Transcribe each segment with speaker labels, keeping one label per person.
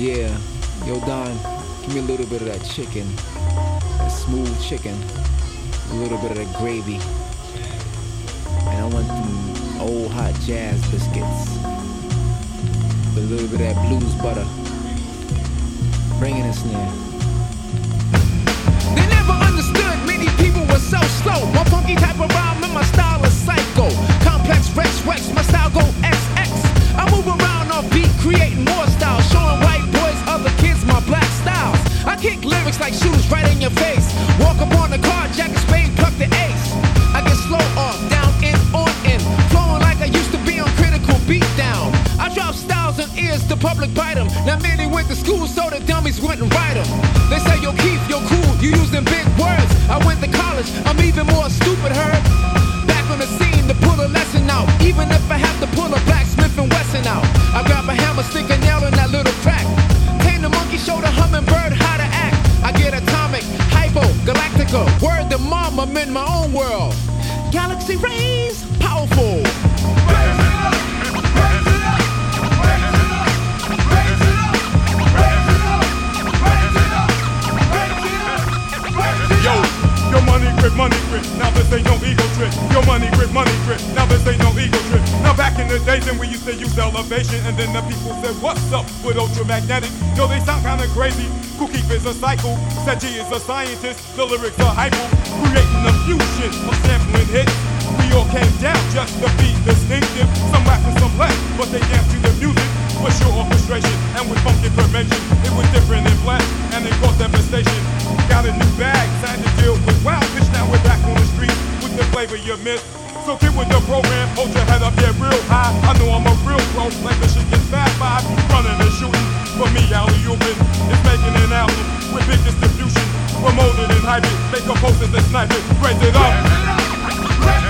Speaker 1: Yeah, yo Don, give me a little bit of that chicken, that smooth chicken, a little bit of that gravy, and I want them old hot jazz biscuits a little bit of that blues butter. Bring in a snare.
Speaker 2: They never understood many people were so slow. My funky type of rhyme and my style is psycho. Complex Rex Rex, my style go XX. I move around off beat, creating more styles. Showing my black styles. I kick lyrics like shooters right in your face. Walk up on the car, jack a spade, pluck the ace. I get slow off, down in, on in. Flowing like I used to be on critical beat down. I drop styles and ears, the public bite 'em. Now many went to school, so the dummies wouldn't write 'em. They say, yo, Keith, yo, cool, you using big words. I went to college, I'm even more stupid, heard. Back on the scene to pull a lesson out. Even if I have Word to mom, I'm in my own world. Galaxy rays, powerful.
Speaker 3: Grip, money grip. Now this ain't no ego trip. Your money grip, money grip. Now this ain't no ego trip. Now back in the days when we used to use elevation, and then the people said, What's up with ultramagnetic? Yo, they sound kinda crazy. Cookie is a cycle. G is a scientist. The lyrics are hypo, creating a fusion of sampling hits. We all came down just to be distinctive. Some rap and some left, but they dance to the music. Was your orchestration and with funky prevention. It was different in black and it caused devastation. Got a new bag, time to deal with wild bitch. Now we're back on the street with the flavor you missed. So get with the program, hold your head up, yeah, real high. I know I'm a real pro, like Michigan Fat Five. Running and shooting, for me, Alley Open is making an album with big distribution. Promoted and hype it, make a post and snipe it, raise it up.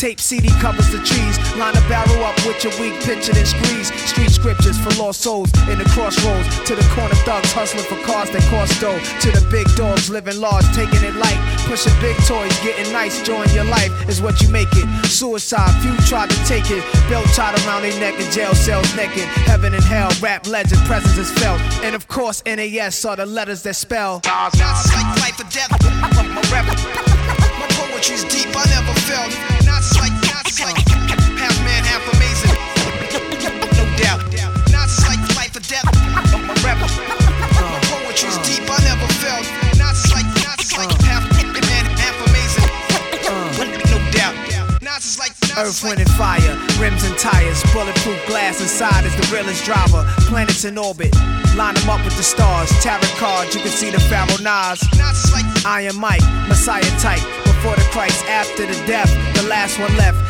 Speaker 4: tape CD covers the trees. Line a barrel up with your weak picture, and squeeze. Street scriptures for lost souls in the crossroads. To the corner thugs hustling for cars that cost dough. To the big dogs living large, taking it light. Pushing big toys, getting nice, join your life is what you make it. Suicide, few tried to take it. Belt tied around their neck in jail cells naked. Heaven and hell, rap legend, presence is felt. And of course, NAS are the letters that spell.
Speaker 5: Now like life or death. My. My poetry's deep, I never felt. Now it's like, now it's like half man, half amazing. No doubt. Now it's like, now
Speaker 4: Earth, wind, and fire, rims and tires, bulletproof glass inside is the realest driver. Planets in orbit, line them up with the stars. Tarot cards, you can see the Pharaoh Nas. Iron Mike, Messiah type. Before the Christ, after the death, the last one left.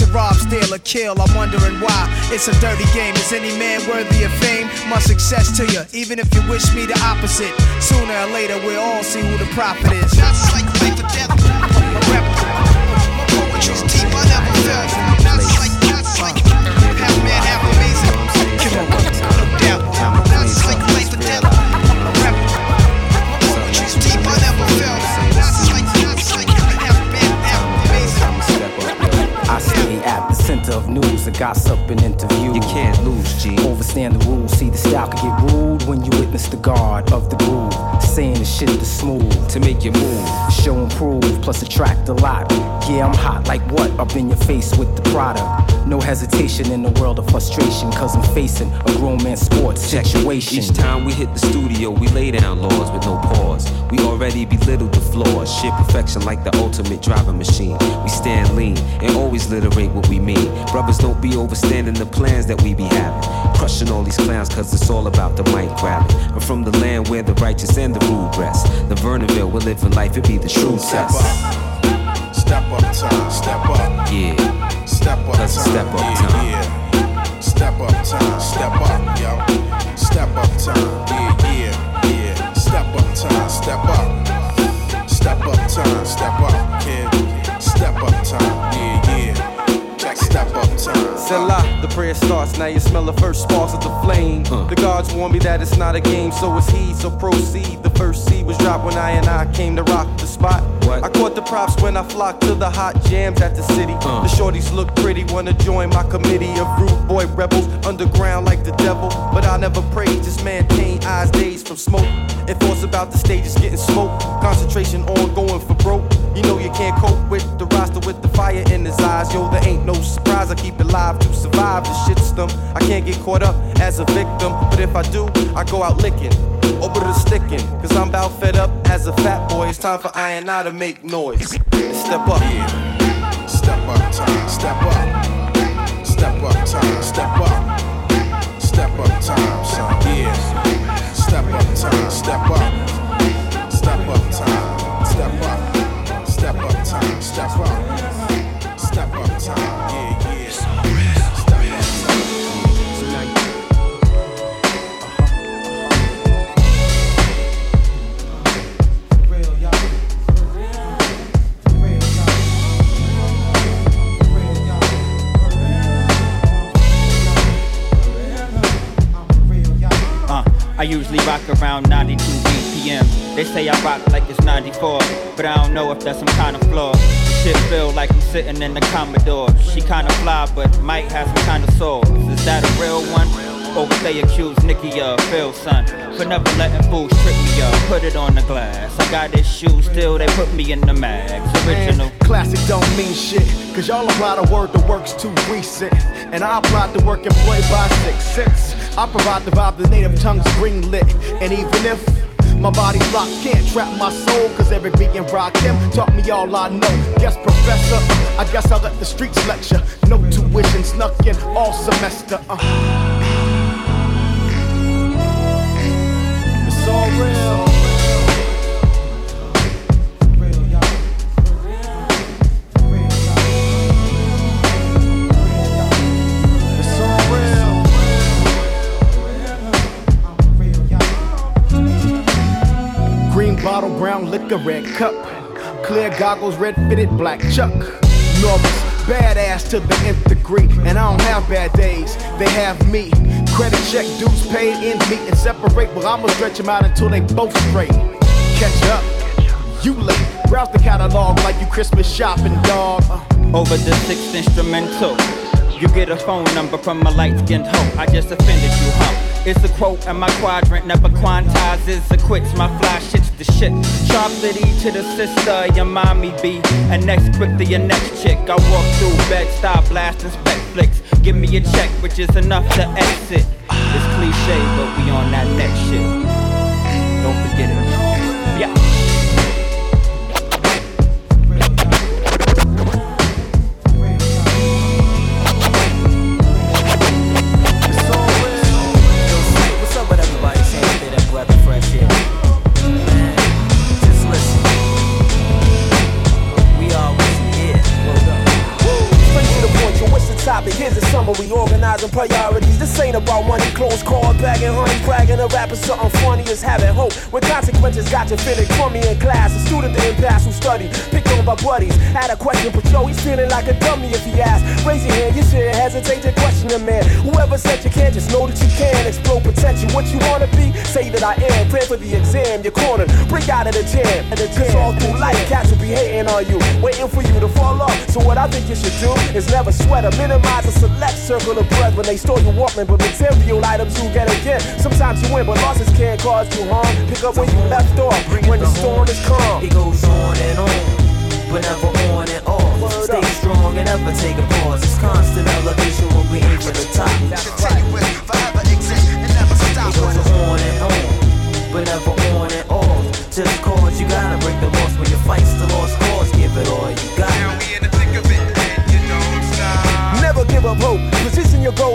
Speaker 4: To rob, steal, or kill, I'm wondering why. It's a dirty game. Is any man worthy of fame? My success to you, even if you wish me the opposite. Sooner or later, we'll all see who the prophet is.
Speaker 5: Like life or death.
Speaker 1: Plus attract a lot. Yeah, I'm hot like what? Up in your face with the product. No hesitation in the world of frustration, cause I'm facing a grown man sports situation.
Speaker 6: Each time we hit the studio, we lay down laws with no pause. We already belittle the flaws. Shit perfection like the ultimate driving machine. We stand lean and always literate what we mean. Brothers don't be overstanding the plans that we be having. Crushing all these clowns cause it's all about the mic grabbing. I'm from the land where the righteous and the rude rest. The Vernonville, we're living life, it be the true
Speaker 7: Step
Speaker 6: test.
Speaker 7: up. Step up time. Step up.
Speaker 6: Yeah.
Speaker 7: Step up time.
Speaker 6: step up
Speaker 7: yeah,
Speaker 6: time.
Speaker 7: Yeah. Step up time. Step up, yo. Step up time. Yeah, yeah, Step up. Step up time. Step up, kid. Check step up time.
Speaker 8: Selah, the prayer starts. Now you smell the first sparks of the flame. The gods warn me that it's not a game, so it's he. So proceed. The first seed was dropped when I and I came to rock the spot.
Speaker 6: What?
Speaker 8: I caught the props when I flocked to the hot jams at the city. The shorties look pretty, wanna join my committee of rude boy rebels. Underground like the devil, but I never prayed. Just maintain eyes dazed from smoke. And thoughts about the stage is getting smoked. Concentration on going for broke. You know you can't cope with the roster with the fire in his eyes. Yo, there ain't no surprise. I keep it live to survive the shitstorm. I can't get caught up as a victim, but if I do, I go out licking. Over the sticking, cause I'm about fed up as a fat boy. It's time for I and I to make noise. Step up.
Speaker 7: Yeah. Step up time. Step up. Step up time. Step up. Step up time, son. Yeah. Step up time. Step up.
Speaker 9: Usually rock around 92 BPM. They say I rock like it's 94, but I don't know if that's some kind of flaw. The shit feel like I'm sitting in the Commodore. She kinda fly, but might have some kind of soul. Is that a real one? Or what they accuse Nikki of, Phil son, for never letting fools trip me up. Put it on the glass. I got issues, still they put me in the mags. Original.
Speaker 10: Man, classic don't mean shit. Cause y'all apply the word, the work's too recent. And I apply the work employed by six cents. I provide the vibe, the native tongue's green lit. And even if my body's locked, can't trap my soul. Cause every and rock him taught me all I know. Guess professor, I guess I'll let the streets lecture. No tuition snuck in all semester. Uh. Liquor, red cup. Clear goggles, red fitted, black chuck. Norris, badass to the nth degree. And I don't have bad days, they have me. Credit check, dues paid, in meet and separate. Well, I'ma stretch them out until they both straight. Catch up, you late. Browse the catalog like you Christmas shopping, dog. Uh.
Speaker 9: over the sixth instrumental. You get a phone number from a light skinned hoe. I just offended you, huh? It's a quote, and my quadrant never quantizes or quits. My fly shit's the shit. Chocolatey to the sister, your mommy be. And next quick to your next chick. I walk through bed, stop blasting spec flicks. Give me a check, which is enough to exit. It's cliche, but we on that next shit. Don't forget it.
Speaker 11: Summary, organizing priorities. This ain't about money, clothes, car, bagging, honey, bragging, a rapper, something funny is having hope. When consequences got you feeling crummy in class, a student didn't pass who studied, picked on by buddies. Had a question, but yo, he's feeling like a dummy if he asks. Raise your hand, you shouldn't hesitate to question the man. Whoever said you can't, just know that you can. Explode potential, what you wanna be, say that I am. Pray for the exam, you're cornered, break out of the jam. And the jam. all through life, cats will be hating on you, waiting for you to fall off. So what I think you should do is never sweat or minimize a select circle of brethren they store you Walkman, but material items you get again. Sometimes you win, but losses can't cause you harm. Pick up where you left off when the storm is calm.
Speaker 12: It goes on and on, but never on and off. Stay strong and never take a pause. It's constant elevation when we aim for the top.
Speaker 13: Forever exist and never stop.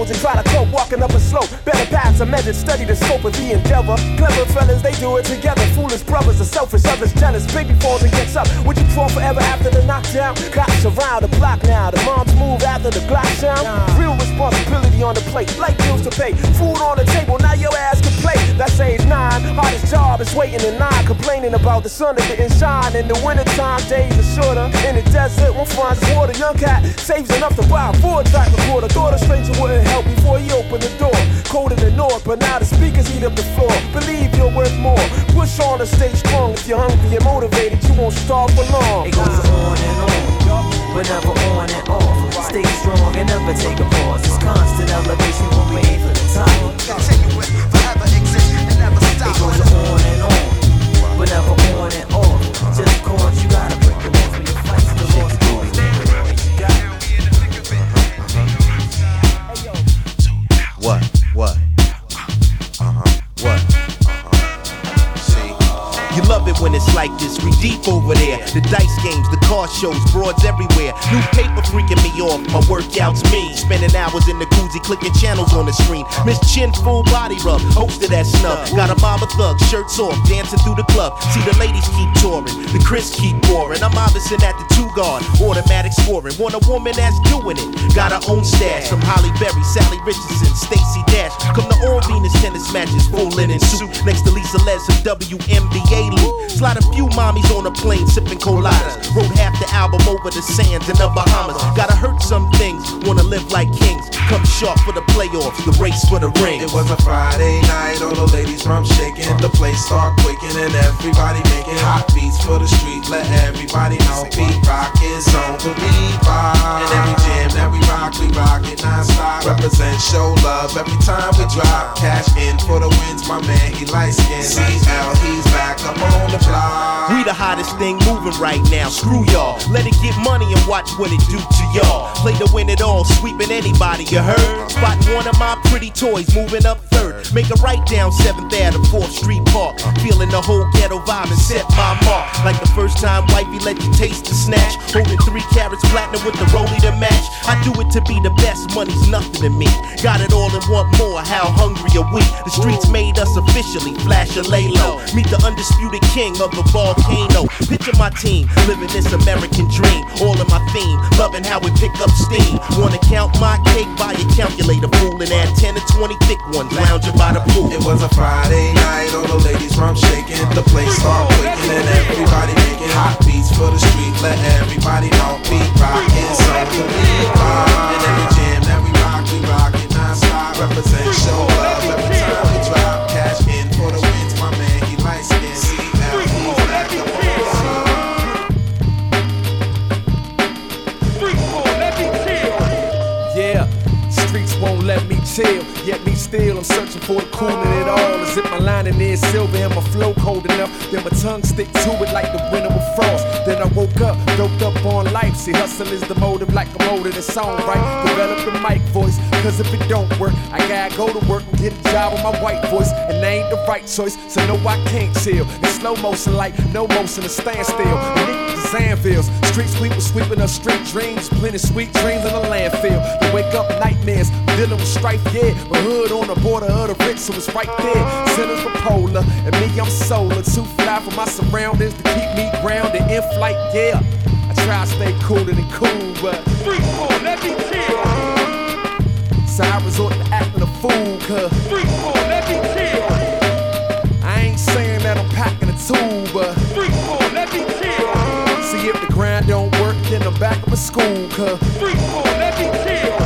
Speaker 11: Position and try to cope. Walking up a slope. Better paths are measured. Study the scope of the endeavor. Clever fellas, they do it together. Foolish brothers are selfish, others jealous. Baby falls and gets up. Would you fall forever after the knockdown? Cops around the block now. The moms move after the Glock sound. Real responsibility on the plate. Light bills to pay. Food on the table. Now your ass can play. That's age nine. Hardest job is waiting in line. Complaining about the sun that didn't shine. In the wintertime, days are shorter. In the desert, finds water. Young cat saves enough to buy a four track recorder. Thought a stranger wouldn't help before he opened the door. Cold in the north, but now the speakers eat up the floor. Believe you're worth more. Push on and stay strong. If you're hungry and motivated, you won't starve for long.
Speaker 12: It goes on and on, but never on and off. Stay strong and never take a pause. It's constant elevation when we aim for the top.
Speaker 13: Forever exist and never stop.
Speaker 12: It goes on and on, but never on and off. Just cause you gotta break laws when
Speaker 14: it's like this, we deep over there. The dice games, car shows, broads everywhere. New paper freaking me off, my workouts me. Spending hours in the koozie, clicking channels on the screen. Miss Chin, full body rub, hosted at snub. Got a mama thug, shirts off, dancing through the club. See the ladies keep touring, the Chris keep pouring. I'm obviously at the two guard, automatic scoring. Want a woman that's doing it, got her own stash. From Halle Berry, Salli Richardson, Stacey Dash. Come to all Venus tennis matches, full linen suit. Next to Lisa Leslie, some WNBA loot. Slide a few mommies on a plane, sipping coladas. The album over the sands in the Bahamas. Gotta hurt some things, wanna live like kings. Come sharp for the playoffs, the race for the ring.
Speaker 15: It was a Friday night, all the ladies from shaking. The place start quaking and everybody making hot beats for the street. Let everybody know beat rock is on the beat rock. And every jam that we rock, we rock it non-stop. Represent, show love every time we drop. Cash in for the wins, my man, he light skin. CL, he's back up on the block.
Speaker 14: We the hottest thing moving right now. Screw y'all. Let it get money and watch what it do to y'all. Play to win it all, sweeping anybody, you heard? Spotting one of my pretty toys, moving up third. Make a right down 7th Ave, 4th Street Park. Feeling the whole ghetto vibe and set my mark. Like the first time wifey let you taste the snatch. Holding three carats platinum with the rollie to match. I do it to be the best, money's nothing to me. Got it all and want more, how hungry are we? The streets made us officially, flash or lay low. Meet the undisputed king of the volcano. Picture my team, living this American dream. All in my theme, loving how we pick up steam. Wanna count my cake by a calculator, fool, and add 10 to 20 thick ones, lounging by the pool.
Speaker 15: It was a Friday night, all the ladies from shaking. The place start quaking and everybody making hot beats for the street. Let everybody know beat rock is on the. And every jam that we rock, we rock it non-stop. Represent, show love every time we drop. Cash
Speaker 16: chill. Yet me still, I'm searching for the cool in it all. Is it my lining is silver and my flow cold enough? Then my tongue stick to it like the winter with frost. Then I woke up, doped up on life. See, hustle is the motive, like a motive in song, right? Develop the mic voice, cause if it don't work, I gotta go to work and get a job with my white voice. And that ain't the right choice, so no, I can't chill. In slow motion, like no motion, a standstill. Zandvilles, street sweepers sweeping up street dreams, plenty sweet dreams in the landfill. You wake up nightmares, dealing with strife, yeah. My hood on the border of the rich, so it's right there. Sinners for polar, and me, I'm solar. Too fly for my surroundings to keep me grounded in flight, yeah. I try to stay cooler than cool, but free fall, let me chill. So I resort to acting a fool, cause free fall, let me chill. I ain't saying that I'm packing a tool, but back up at school, cause free fall, let me chill.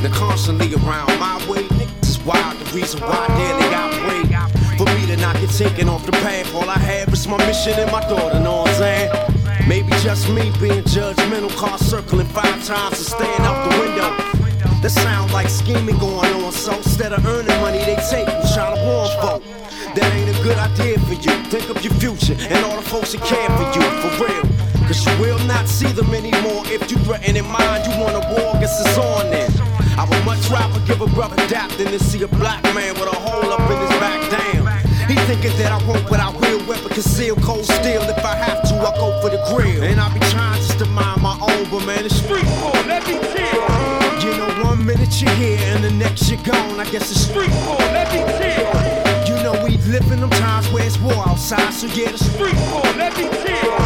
Speaker 17: They're constantly around my way. Niggas is wild, the reason why daily I wait. For me to not get taken off the path, all I have is my mission and my daughter, know what I'm saying? Maybe just me being judgmental, car circling five times and staying out the window. That sound like scheming going on. So instead of earning money, they take and try to warm folk. That ain't a good idea for you. Think of your future and all the folks that care for you, for real. Cause you will not see them anymore if you threaten in mind you want a war, guess it's on then. I would much rather give a brother dap than to see a black man with a hole up in his back. Damn. He thinking that I won't, but I will. Weapon conceal, cold steel. If I have to, I go for the grill. And I be trying just to mind my own, but man, it's street for let me kill. You know, one minute you're here and the next you're gone. I guess it's street for let me kill. You know, we live in them times where it's war outside, so yeah, the street for let me kill.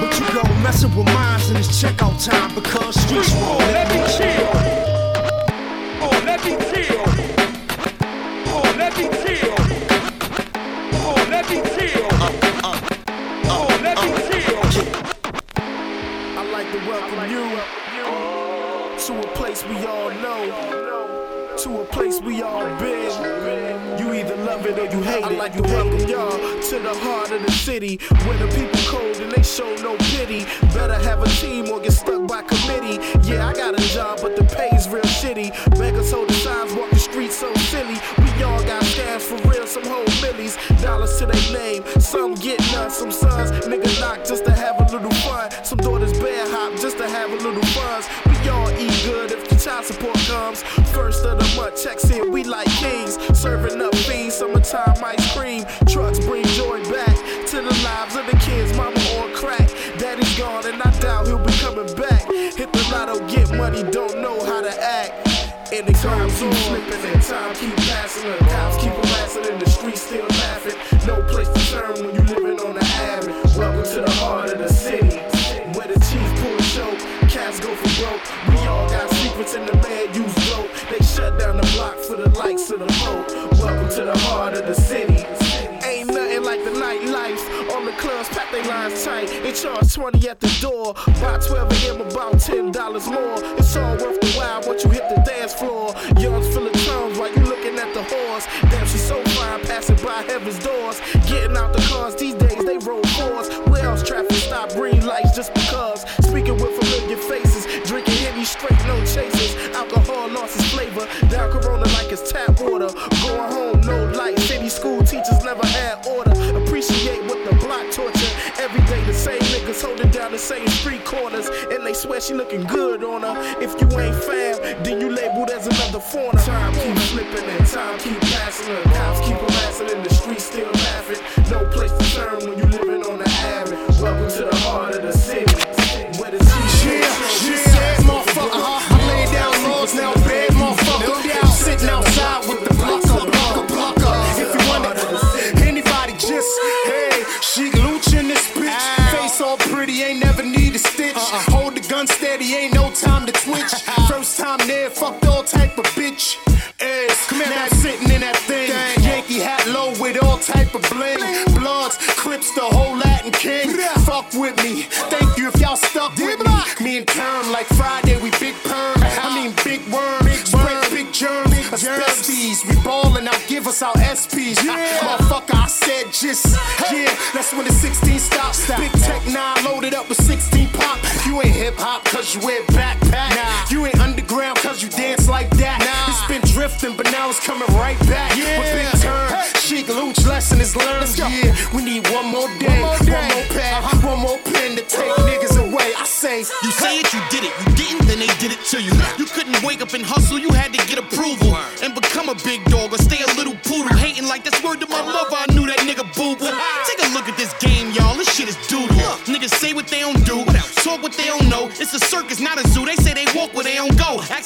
Speaker 17: But you go messing with minds in this checkout time because streets won't let me chill.
Speaker 2: Oh, let me chill. Oh, let me kill. Oh, let me kill. Oh, let me kill.
Speaker 18: Uh, uh, uh, I'd like to welcome you to a place we all know, to a place we all been. You either love it or you hate it. I'd like to welcome y'all to the heart of the city, where the people cold and they show no pity. Better have a team or get stuck by committee. Yeah, I got a job, but the pay's real shitty. Beggars hold the signs, walk the streets so silly. We all got scams for real, some whole millies, dollars to their name. Some get none, some sons nigga knock just to have a little fun. Some daughters bear hop just to have a little buzz. We all eat good if the child support comes. First of the month, checks in, we like kings. Fiends, ice cream. Trucks bring joy back to the lives of the kids, mama on crack. Daddy's gone and I doubt he'll be coming back. Hit the lotto, get money, don't know how to act. And the time keep slipping and time keep passing. The cops keep harassing and the 20 at the door. By 12 a.m. about $10 more. It's all worth the while once you hit the dance floor. Young's full of tongues while you looking at the horse. Damn, she's so fine, passing by heaven's doors. Getting out the cars these days, they roll fours. Where else traffic stop green lights just because? She looking good
Speaker 19: There, fucked all type of bitch. Ass, come here, now sitting in that thing. Yankee hat low with all type of bling. Bloods, clips, the whole Latin king. Fuck with me, thank you if y'all stuck with me. Me and Perm, like Friday, we big perm. I uh-huh. mean big worm, big spread big germs. Asbestos, we ballin' out, give us our SPs. Uh, motherfucker, I said just, yeah, that's when the 16 stops. Big Tech 9 loaded up with 16 pop. You ain't hip hop cause you wear backpack. Drifting, but now it's coming right back. With big turn, chic looch lesson is learned. Yeah, we need one more day, one more, pad, uh-huh. one more pen to take niggas away. I say,
Speaker 20: You say it, you did it. You didn't, then they did it to you. You couldn't wake up and hustle, you had to get approval. And become a big dog or stay a little poodle. Hating like that's word to my uh-huh. mother, I knew that nigga boo boo. Uh-huh. Take a look at this game, y'all. This shit is doodle. Niggas say what they don't do, talk what they don't know. It's a circus, not a zoo. They say they walk where they don't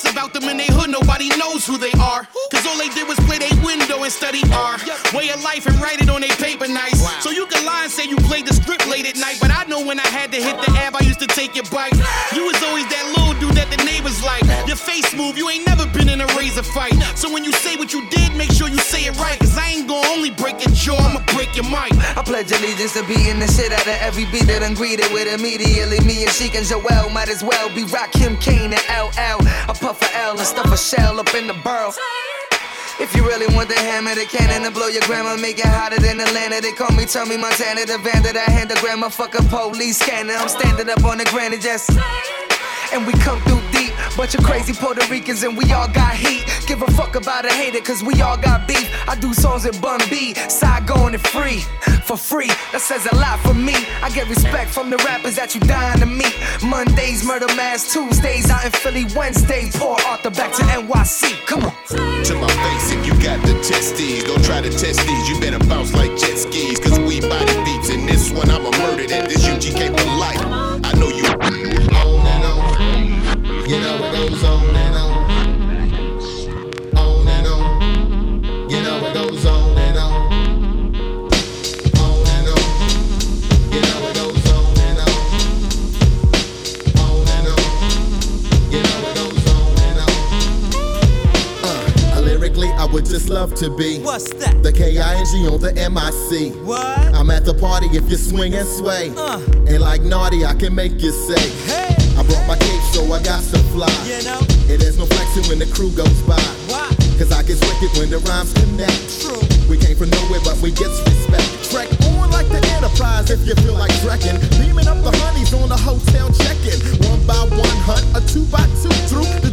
Speaker 20: About them in they hood, nobody knows who they are. Cause all they did was play their window and study art. Way of life and write it on their paper nice. So you can lie and say you played the script late at night. But I know when I had to hit the ab, I used to take your bike. You was always that little dude that the neighbors like. Your face move, you ain't never been in a razor fight. So when you say what you did, make sure you say it right. Cause I ain't gonna only break your jaw, I'ma break your mic.
Speaker 21: I pledge allegiance to beating the shit out of every beat that I'm greeted with immediately. Me and Sheik and Joel might as well be Rock, Rakim Kane and LL. I puff a L and stuff a shell up in the burrow. If you really want the hammer, the cannon to blow your grandma, make it hotter than Atlanta. They call me Tommy Montana, the van that I hand the grandma, fuck a police scanner. I'm standing up on the granny just. And we come through deep. Bunch of crazy Puerto Ricans and we all got heat. Give a fuck about a hater, cause we all got beef. I do songs with Bun B, side going and free. For free, that says a lot for me. I get respect from the rappers that you dying to meet. Mondays, murder mass, Tuesdays, out in Philly, Wednesdays, Port Arthur back to NYC. Come on.
Speaker 22: To my face if you got the testes. Don't try to test these, you better bounce like
Speaker 23: to be
Speaker 24: What's that?
Speaker 23: the K-I-N-G on the M-I-C.
Speaker 24: What?
Speaker 23: I'm at the party if you swing and sway.
Speaker 24: Uh.
Speaker 23: And like naughty, I can make you say,
Speaker 24: Hey.
Speaker 23: I brought my cape, so I got to fly.
Speaker 24: You know?
Speaker 23: And there's no flexing when the crew goes by.
Speaker 24: Why?
Speaker 23: Cause I get wicked when the rhymes connect.
Speaker 24: True.
Speaker 23: We came from nowhere, but we get respect. Trek on like the Enterprise if you feel like trekking. Beaming up the honeys on the hotel check-in. One by one hunt, a two by two through.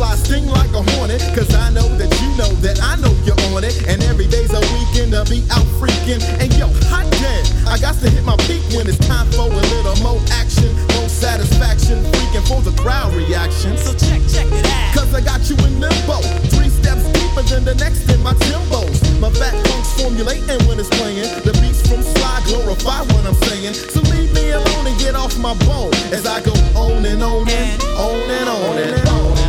Speaker 23: Butterfly, sting like a hornet. Cause I know that you know that I know you're on it. And every day's a weekend to be out freaking. And yo, hot damn, I got to hit my peak when it's time for a little more action, more satisfaction, freaking for the crowd reaction.
Speaker 24: So check, check it out.
Speaker 23: Cause I got you in limbo. Three steps deeper than the next in my timbos. My back funk's formulating when it's playing. The beats from Sly glorify what I'm saying. So leave me alone and get off my bone as I go on and on and on and on and on and on.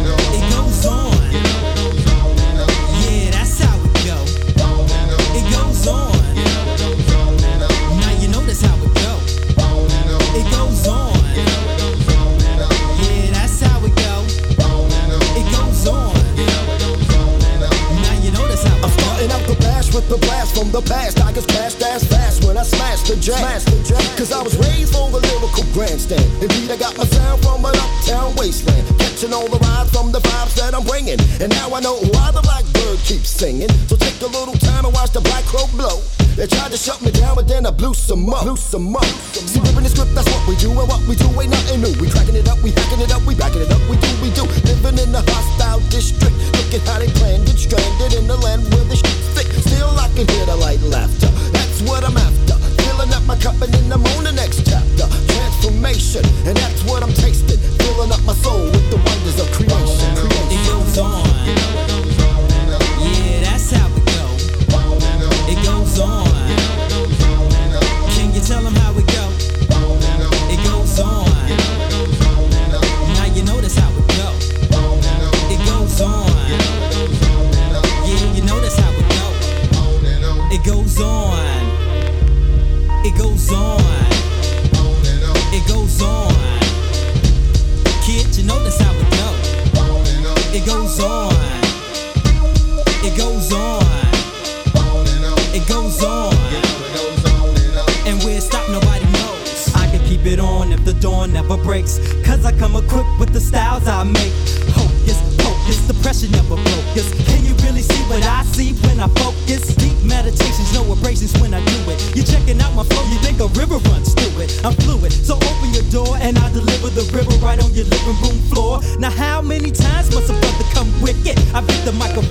Speaker 24: Know
Speaker 25: why the blackbird keeps singing. So take a little time and watch the black crow blow. They tried to shut me down, but then I blew some up. Blew some up. See, ripping the script, that's what we do. And what we do ain't nothing new. We cracking it up, we hacking it up, we backing it up, we do, we do. Living in the hostile district. Look at how they planned it, stranded in the land where the shit's thick. Still I can hear the light laughter. That's what I'm after. Filling up my cup and then I'm on the next chapter. Transformation, and that's what I'm tasting. Filling up my soul
Speaker 24: on never breaks. Cause I come equipped with the styles I make. Hocus pocus, the pressure never focus. Can you really see what I see when I focus? Deep meditations, no abrasions when I do it. You're checking out my flow, you think a river runs through it. I'm fluid, so open your door and I deliver the river right on your living room floor. Now, how many times must a brother come wicked? I beat the microphone